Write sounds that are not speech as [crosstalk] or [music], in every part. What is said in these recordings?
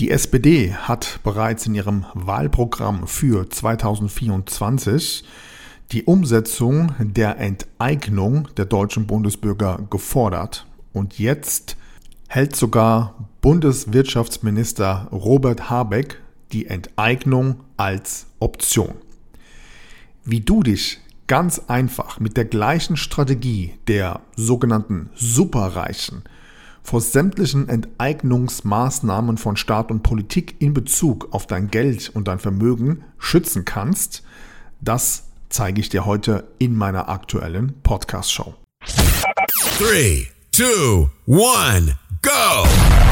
Die SPD hat bereits in ihrem Wahlprogramm für 2024 die Umsetzung der Enteignung der deutschen Bundesbürger gefordert. Und jetzt hält sogar Bundeswirtschaftsminister Robert Habeck die Enteignung als Option. Wie du dich ganz einfach mit der gleichen Strategie der sogenannten Superreichen vor sämtlichen Enteignungsmaßnahmen von Staat und Politik in Bezug auf dein Geld und dein Vermögen schützen kannst, das zeige ich dir heute in meiner aktuellen Podcast-Show. 3, 2, 1. Go!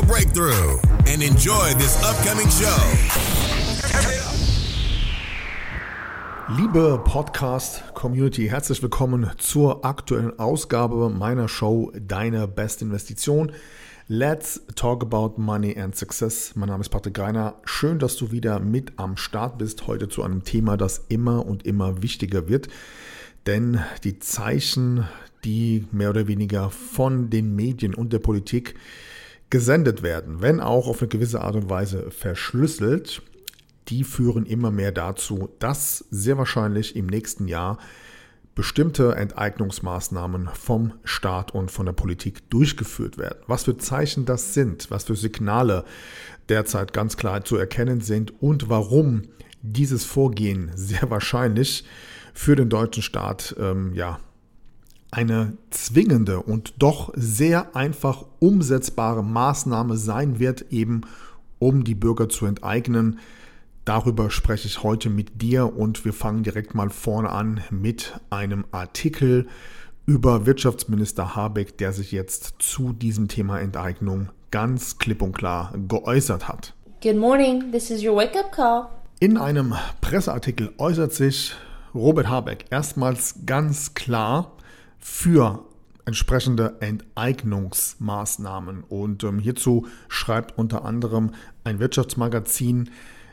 breakthrough and enjoy this upcoming show. Liebe Podcast-Community, herzlich willkommen zur aktuellen Ausgabe meiner Show Deine beste Investition. Let's talk about money and success. Mein Name ist Patrick Greiner. Schön, dass du wieder mit am Start bist. Heute zu einem Thema, das immer und immer wichtiger wird. Denn die Zeichen, die mehr oder weniger von den Medien und der Politik gesendet werden, wenn auch auf eine gewisse Art und Weise verschlüsselt, die führen immer mehr dazu, dass sehr wahrscheinlich im nächsten Jahr bestimmte Enteignungsmaßnahmen vom Staat und von der Politik durchgeführt werden. Was für Zeichen das sind, was für Signale derzeit ganz klar zu erkennen sind und warum dieses Vorgehen sehr wahrscheinlich für den deutschen Staat ähm, ja, eine zwingende und doch sehr einfach umsetzbare Maßnahme sein wird, eben um die Bürger zu enteignen. Darüber spreche ich heute mit dir und wir fangen direkt mal vorne an mit einem Artikel über Wirtschaftsminister Habeck, der sich jetzt zu diesem Thema Enteignung ganz klipp und klar geäußert hat. Good morning, this is your wake-up call. In einem Presseartikel äußert sich Robert Habeck erstmals ganz klar für entsprechende Enteignungsmaßnahmen. Und ähm, hierzu schreibt unter anderem ein Wirtschaftsmagazin,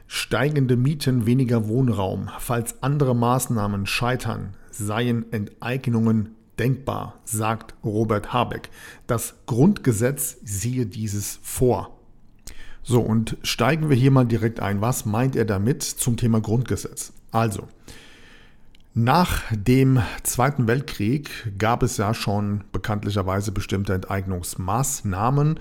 steigende Mieten, weniger Wohnraum. Falls andere Maßnahmen scheitern, seien Enteignungen denkbar, sagt Robert Habeck. Das Grundgesetz siehe dieses vor. So, und steigen wir hier mal direkt ein. Was meint er damit zum Thema Grundgesetz? Also, nach dem Zweiten Weltkrieg gab es ja schon bekanntlicherweise bestimmte Enteignungsmaßnahmen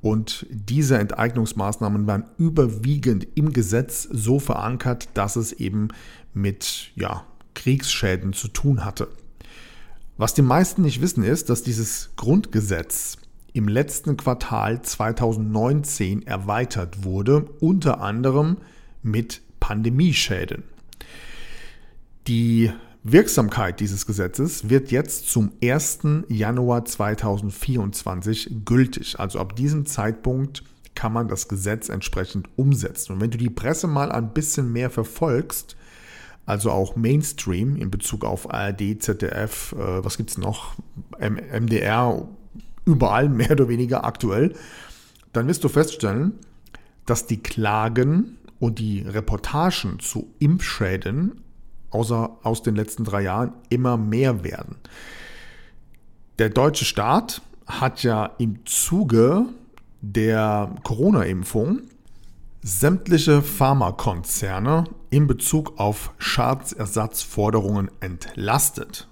und diese Enteignungsmaßnahmen waren überwiegend im Gesetz so verankert, dass es eben mit ja, Kriegsschäden zu tun hatte. Was die meisten nicht wissen ist, dass dieses Grundgesetz im letzten Quartal 2019 erweitert wurde, unter anderem mit Pandemieschäden. Die Wirksamkeit dieses Gesetzes wird jetzt zum 1. Januar 2024 gültig. Also ab diesem Zeitpunkt kann man das Gesetz entsprechend umsetzen. Und wenn du die Presse mal ein bisschen mehr verfolgst, also auch Mainstream in Bezug auf ARD, ZDF, äh, was gibt es noch, MDR, überall [laughs] mehr oder weniger aktuell, dann wirst du feststellen, dass die Klagen und die Reportagen zu Impfschäden außer aus den letzten drei Jahren immer mehr werden. Der deutsche Staat hat ja im Zuge der Corona-Impfung sämtliche Pharmakonzerne in Bezug auf Schadensersatzforderungen entlastet.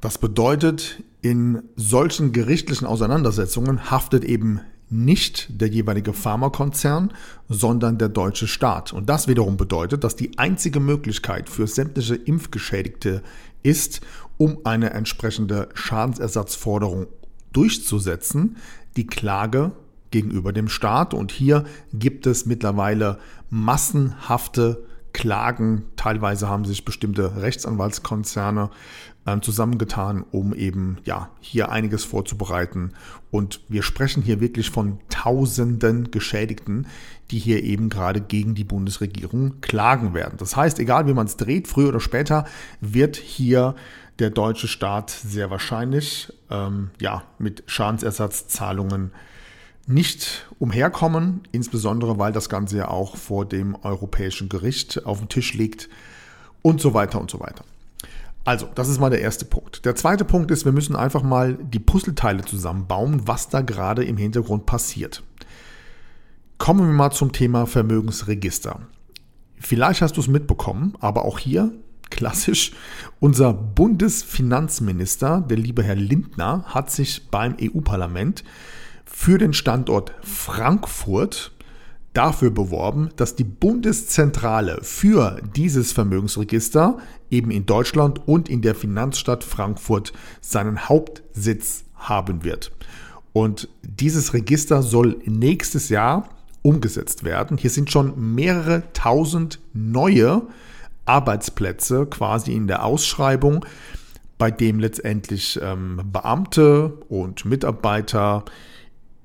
Das bedeutet, in solchen gerichtlichen Auseinandersetzungen haftet eben nicht der jeweilige Pharmakonzern, sondern der deutsche Staat. Und das wiederum bedeutet, dass die einzige Möglichkeit für sämtliche Impfgeschädigte ist, um eine entsprechende Schadensersatzforderung durchzusetzen, die Klage gegenüber dem Staat. Und hier gibt es mittlerweile massenhafte Klagen. Teilweise haben sich bestimmte Rechtsanwaltskonzerne äh, zusammengetan, um eben ja hier einiges vorzubereiten. Und wir sprechen hier wirklich von Tausenden Geschädigten, die hier eben gerade gegen die Bundesregierung klagen werden. Das heißt, egal wie man es dreht, früher oder später wird hier der deutsche Staat sehr wahrscheinlich ähm, ja mit Schadensersatzzahlungen nicht umherkommen, insbesondere weil das Ganze ja auch vor dem Europäischen Gericht auf dem Tisch liegt und so weiter und so weiter. Also, das ist mal der erste Punkt. Der zweite Punkt ist, wir müssen einfach mal die Puzzleteile zusammenbauen, was da gerade im Hintergrund passiert. Kommen wir mal zum Thema Vermögensregister. Vielleicht hast du es mitbekommen, aber auch hier klassisch, unser Bundesfinanzminister, der liebe Herr Lindner, hat sich beim EU-Parlament für den Standort Frankfurt dafür beworben, dass die Bundeszentrale für dieses Vermögensregister eben in Deutschland und in der Finanzstadt Frankfurt seinen Hauptsitz haben wird. Und dieses Register soll nächstes Jahr umgesetzt werden. Hier sind schon mehrere tausend neue Arbeitsplätze quasi in der Ausschreibung, bei dem letztendlich ähm, Beamte und Mitarbeiter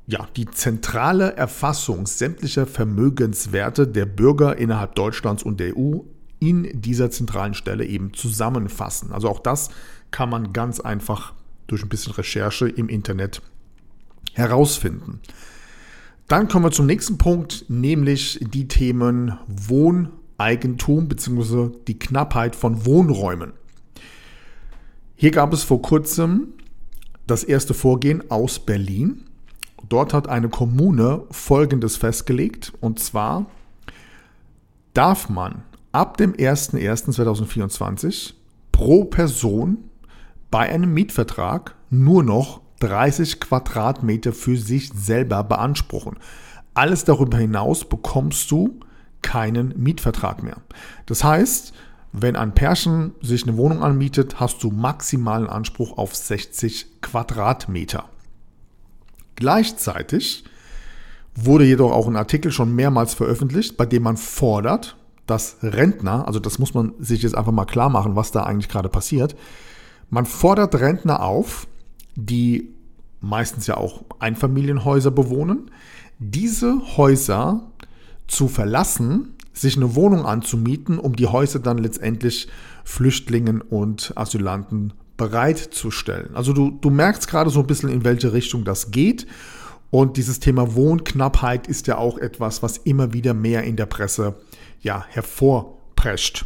ja, die zentrale Erfassung sämtlicher Vermögenswerte der Bürger innerhalb Deutschlands und der EU in dieser zentralen Stelle eben zusammenfassen. Also auch das kann man ganz einfach durch ein bisschen Recherche im Internet herausfinden. Dann kommen wir zum nächsten Punkt, nämlich die Themen Wohneigentum bzw. die Knappheit von Wohnräumen. Hier gab es vor kurzem das erste Vorgehen aus Berlin. Dort hat eine Kommune Folgendes festgelegt, und zwar darf man ab dem 01.01.2024 pro Person bei einem Mietvertrag nur noch 30 Quadratmeter für sich selber beanspruchen. Alles darüber hinaus bekommst du keinen Mietvertrag mehr. Das heißt, wenn ein Pärchen sich eine Wohnung anmietet, hast du maximalen Anspruch auf 60 Quadratmeter. Gleichzeitig wurde jedoch auch ein Artikel schon mehrmals veröffentlicht, bei dem man fordert, dass Rentner, also das muss man sich jetzt einfach mal klar machen, was da eigentlich gerade passiert, man fordert Rentner auf, die meistens ja auch Einfamilienhäuser bewohnen, diese Häuser zu verlassen, sich eine Wohnung anzumieten, um die Häuser dann letztendlich Flüchtlingen und Asylanten bereitzustellen. Also du, du merkst gerade so ein bisschen, in welche Richtung das geht. Und dieses Thema Wohnknappheit ist ja auch etwas, was immer wieder mehr in der Presse ja, hervorprescht.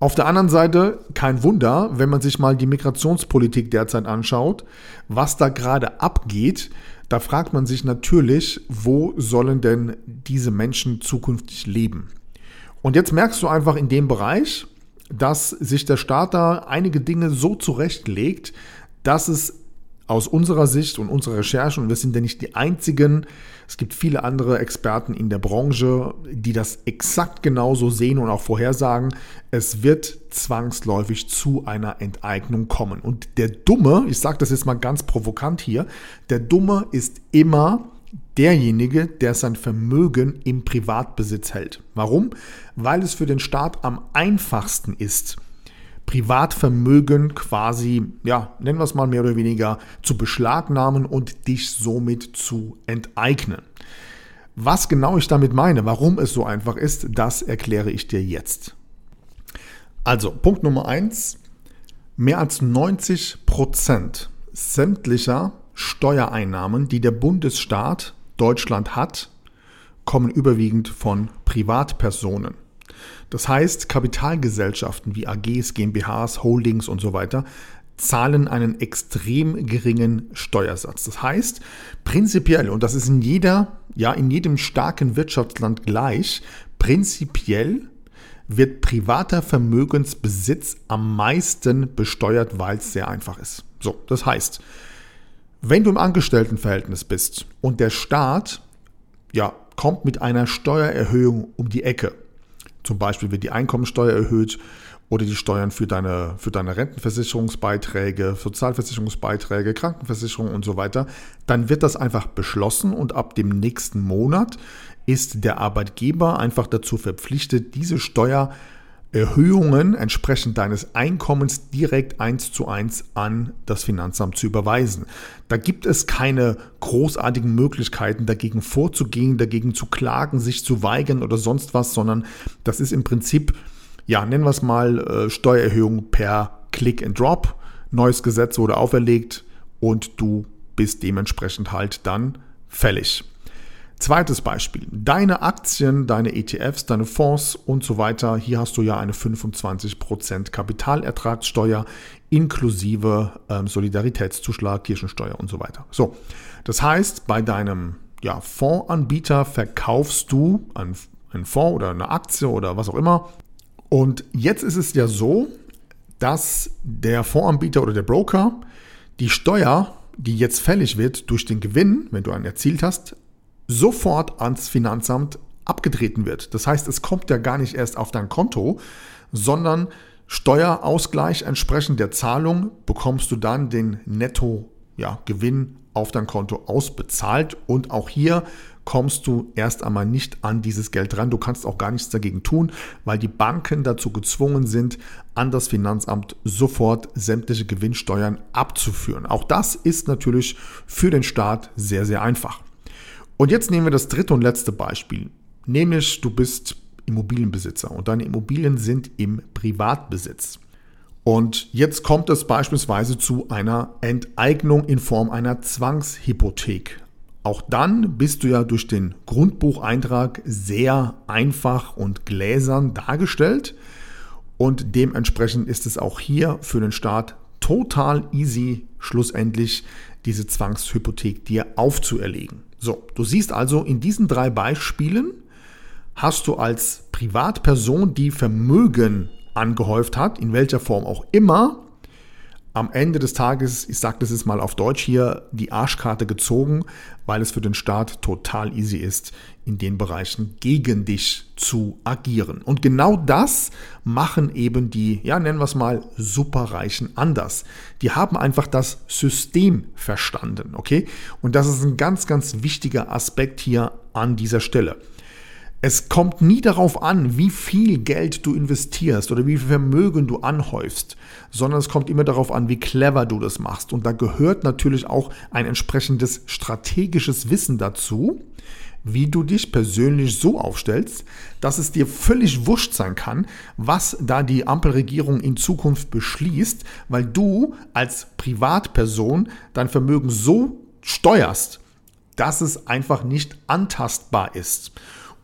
Auf der anderen Seite kein Wunder, wenn man sich mal die Migrationspolitik derzeit anschaut, was da gerade abgeht, da fragt man sich natürlich, wo sollen denn diese Menschen zukünftig leben? Und jetzt merkst du einfach in dem Bereich, dass sich der Staat da einige Dinge so zurechtlegt, dass es aus unserer Sicht und unserer Recherche, und wir sind ja nicht die einzigen, es gibt viele andere Experten in der Branche, die das exakt genauso sehen und auch vorhersagen, es wird zwangsläufig zu einer Enteignung kommen. Und der Dumme, ich sage das jetzt mal ganz provokant hier, der Dumme ist immer derjenige, der sein Vermögen im Privatbesitz hält. Warum? Weil es für den Staat am einfachsten ist, Privatvermögen quasi, ja, nennen wir es mal mehr oder weniger, zu beschlagnahmen und dich somit zu enteignen. Was genau ich damit meine, warum es so einfach ist, das erkläre ich dir jetzt. Also, Punkt Nummer eins: Mehr als 90 Prozent sämtlicher Steuereinnahmen, die der Bundesstaat Deutschland hat, kommen überwiegend von Privatpersonen. Das heißt, Kapitalgesellschaften wie AGs, GmbHs, Holdings und so weiter zahlen einen extrem geringen Steuersatz. Das heißt, prinzipiell, und das ist in jeder, ja, in jedem starken Wirtschaftsland gleich, prinzipiell wird privater Vermögensbesitz am meisten besteuert, weil es sehr einfach ist. So, das heißt, wenn du im Angestelltenverhältnis bist und der Staat ja, kommt mit einer Steuererhöhung um die Ecke, zum Beispiel wird die Einkommensteuer erhöht oder die Steuern für deine, für deine Rentenversicherungsbeiträge, Sozialversicherungsbeiträge, Krankenversicherung und so weiter, dann wird das einfach beschlossen und ab dem nächsten Monat ist der Arbeitgeber einfach dazu verpflichtet, diese Steuererhöhungen entsprechend deines Einkommens direkt eins zu eins an das Finanzamt zu überweisen. Da gibt es keine großartigen Möglichkeiten, dagegen vorzugehen, dagegen zu klagen, sich zu weigern oder sonst was, sondern das ist im Prinzip, ja, nennen wir es mal äh, Steuererhöhung per Click and Drop. Neues Gesetz wurde auferlegt und du bist dementsprechend halt dann fällig. Zweites Beispiel. Deine Aktien, deine ETFs, deine Fonds und so weiter. Hier hast du ja eine 25% Kapitalertragssteuer inklusive ähm, Solidaritätszuschlag, Kirchensteuer und so weiter. So, das heißt, bei deinem ja, Fondsanbieter verkaufst du einen, einen Fonds oder eine Aktie oder was auch immer. Und jetzt ist es ja so, dass der Fondsanbieter oder der Broker die Steuer die jetzt fällig wird durch den Gewinn, wenn du einen erzielt hast, sofort ans Finanzamt abgetreten wird. Das heißt, es kommt ja gar nicht erst auf dein Konto, sondern Steuerausgleich entsprechend der Zahlung bekommst du dann den Nettogewinn ja, auf dein Konto ausbezahlt. Und auch hier kommst du erst einmal nicht an dieses Geld ran. Du kannst auch gar nichts dagegen tun, weil die Banken dazu gezwungen sind, an das Finanzamt sofort sämtliche Gewinnsteuern abzuführen. Auch das ist natürlich für den Staat sehr, sehr einfach. Und jetzt nehmen wir das dritte und letzte Beispiel, nämlich du bist Immobilienbesitzer und deine Immobilien sind im Privatbesitz. Und jetzt kommt es beispielsweise zu einer Enteignung in Form einer Zwangshypothek. Auch dann bist du ja durch den Grundbucheintrag sehr einfach und gläsern dargestellt und dementsprechend ist es auch hier für den Staat total easy, schlussendlich diese Zwangshypothek dir aufzuerlegen. So, du siehst also in diesen drei Beispielen hast du als Privatperson, die Vermögen angehäuft hat, in welcher Form auch immer, am Ende des Tages, ich sage das jetzt mal auf Deutsch hier, die Arschkarte gezogen, weil es für den Staat total easy ist, in den Bereichen gegen dich zu agieren. Und genau das machen eben die, ja, nennen wir es mal, Superreichen anders. Die haben einfach das System verstanden, okay? Und das ist ein ganz, ganz wichtiger Aspekt hier an dieser Stelle. Es kommt nie darauf an, wie viel Geld du investierst oder wie viel Vermögen du anhäufst, sondern es kommt immer darauf an, wie clever du das machst. Und da gehört natürlich auch ein entsprechendes strategisches Wissen dazu, wie du dich persönlich so aufstellst, dass es dir völlig wurscht sein kann, was da die Ampelregierung in Zukunft beschließt, weil du als Privatperson dein Vermögen so steuerst, dass es einfach nicht antastbar ist.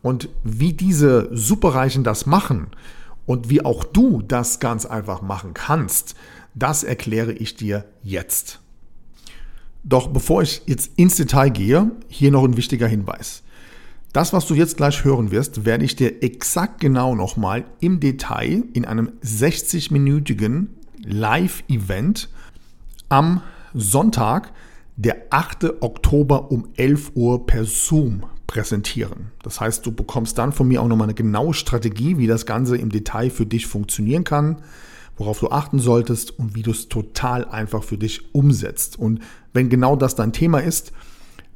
Und wie diese Superreichen das machen und wie auch du das ganz einfach machen kannst, das erkläre ich dir jetzt. Doch bevor ich jetzt ins Detail gehe, hier noch ein wichtiger Hinweis. Das, was du jetzt gleich hören wirst, werde ich dir exakt genau nochmal im Detail in einem 60-minütigen Live-Event am Sonntag, der 8. Oktober um 11 Uhr per Zoom präsentieren. Das heißt, du bekommst dann von mir auch nochmal eine genaue Strategie, wie das Ganze im Detail für dich funktionieren kann, worauf du achten solltest und wie du es total einfach für dich umsetzt. Und wenn genau das dein Thema ist,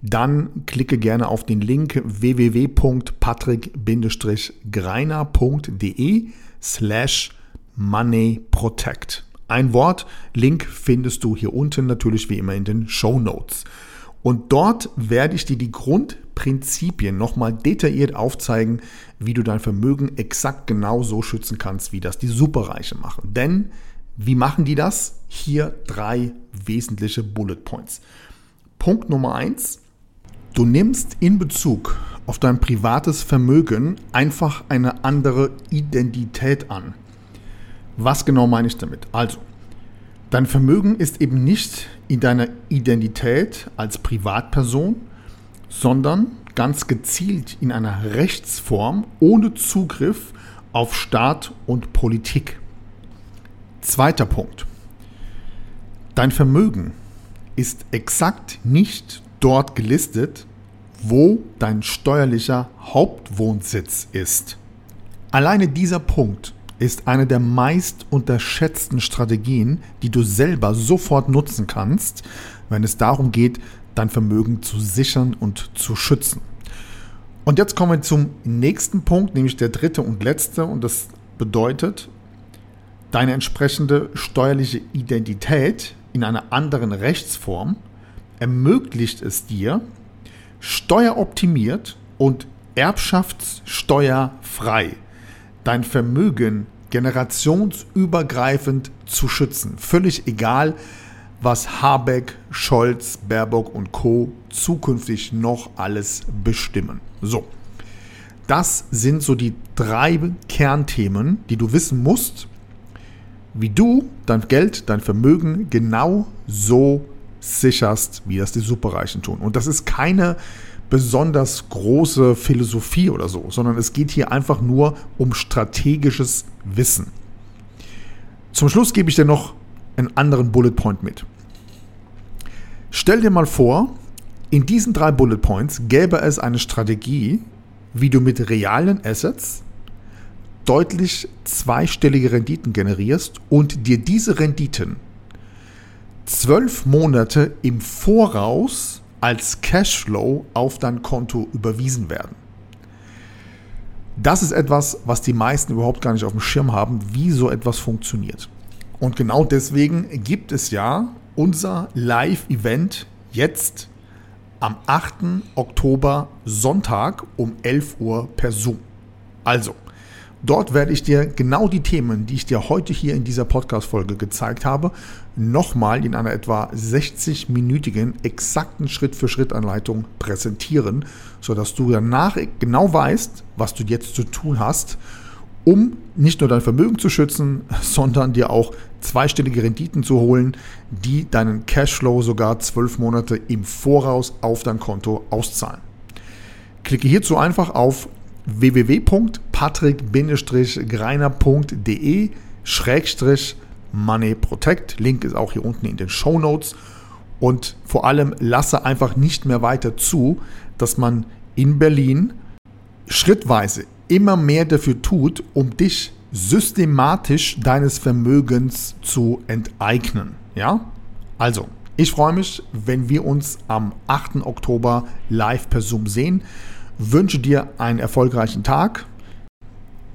dann klicke gerne auf den Link www.patrick-greiner.de slash moneyprotect. Ein Wort, Link findest du hier unten natürlich wie immer in den Show Notes. Und dort werde ich dir die Grundprinzipien nochmal detailliert aufzeigen, wie du dein Vermögen exakt genau so schützen kannst, wie das die Superreiche machen. Denn wie machen die das? Hier drei wesentliche Bullet Points. Punkt Nummer eins: Du nimmst in Bezug auf dein privates Vermögen einfach eine andere Identität an. Was genau meine ich damit? Also, Dein Vermögen ist eben nicht in deiner Identität als Privatperson, sondern ganz gezielt in einer Rechtsform ohne Zugriff auf Staat und Politik. Zweiter Punkt. Dein Vermögen ist exakt nicht dort gelistet, wo dein steuerlicher Hauptwohnsitz ist. Alleine dieser Punkt ist eine der meist unterschätzten Strategien, die du selber sofort nutzen kannst, wenn es darum geht, dein Vermögen zu sichern und zu schützen. Und jetzt kommen wir zum nächsten Punkt, nämlich der dritte und letzte. Und das bedeutet, deine entsprechende steuerliche Identität in einer anderen Rechtsform ermöglicht es dir, steueroptimiert und erbschaftssteuerfrei dein Vermögen generationsübergreifend zu schützen. Völlig egal, was Habeck, Scholz, Baerbock und Co. zukünftig noch alles bestimmen. So, das sind so die drei Kernthemen, die du wissen musst, wie du dein Geld, dein Vermögen genau so sicherst, wie das die Superreichen tun. Und das ist keine besonders große Philosophie oder so, sondern es geht hier einfach nur um strategisches Wissen. Zum Schluss gebe ich dir noch einen anderen Bullet Point mit. Stell dir mal vor, in diesen drei Bullet Points gäbe es eine Strategie, wie du mit realen Assets deutlich zweistellige Renditen generierst und dir diese Renditen zwölf Monate im Voraus als Cashflow auf dein Konto überwiesen werden. Das ist etwas, was die meisten überhaupt gar nicht auf dem Schirm haben, wie so etwas funktioniert. Und genau deswegen gibt es ja unser Live-Event jetzt am 8. Oktober Sonntag um 11 Uhr per Zoom. Also, dort werde ich dir genau die Themen, die ich dir heute hier in dieser Podcast-Folge gezeigt habe, nochmal in einer etwa 60-minütigen exakten Schritt-für-Schritt-Anleitung präsentieren, sodass du danach genau weißt, was du jetzt zu tun hast, um nicht nur dein Vermögen zu schützen, [laughs] sondern dir auch zweistellige Renditen zu holen, die deinen Cashflow sogar zwölf Monate im Voraus auf dein Konto auszahlen. Klicke hierzu einfach auf www.patrick-greiner.de Money Protect. Link ist auch hier unten in den Show Notes. Und vor allem lasse einfach nicht mehr weiter zu, dass man in Berlin schrittweise immer mehr dafür tut, um dich systematisch deines Vermögens zu enteignen. Ja? Also, ich freue mich, wenn wir uns am 8. Oktober live per Zoom sehen. Wünsche dir einen erfolgreichen Tag.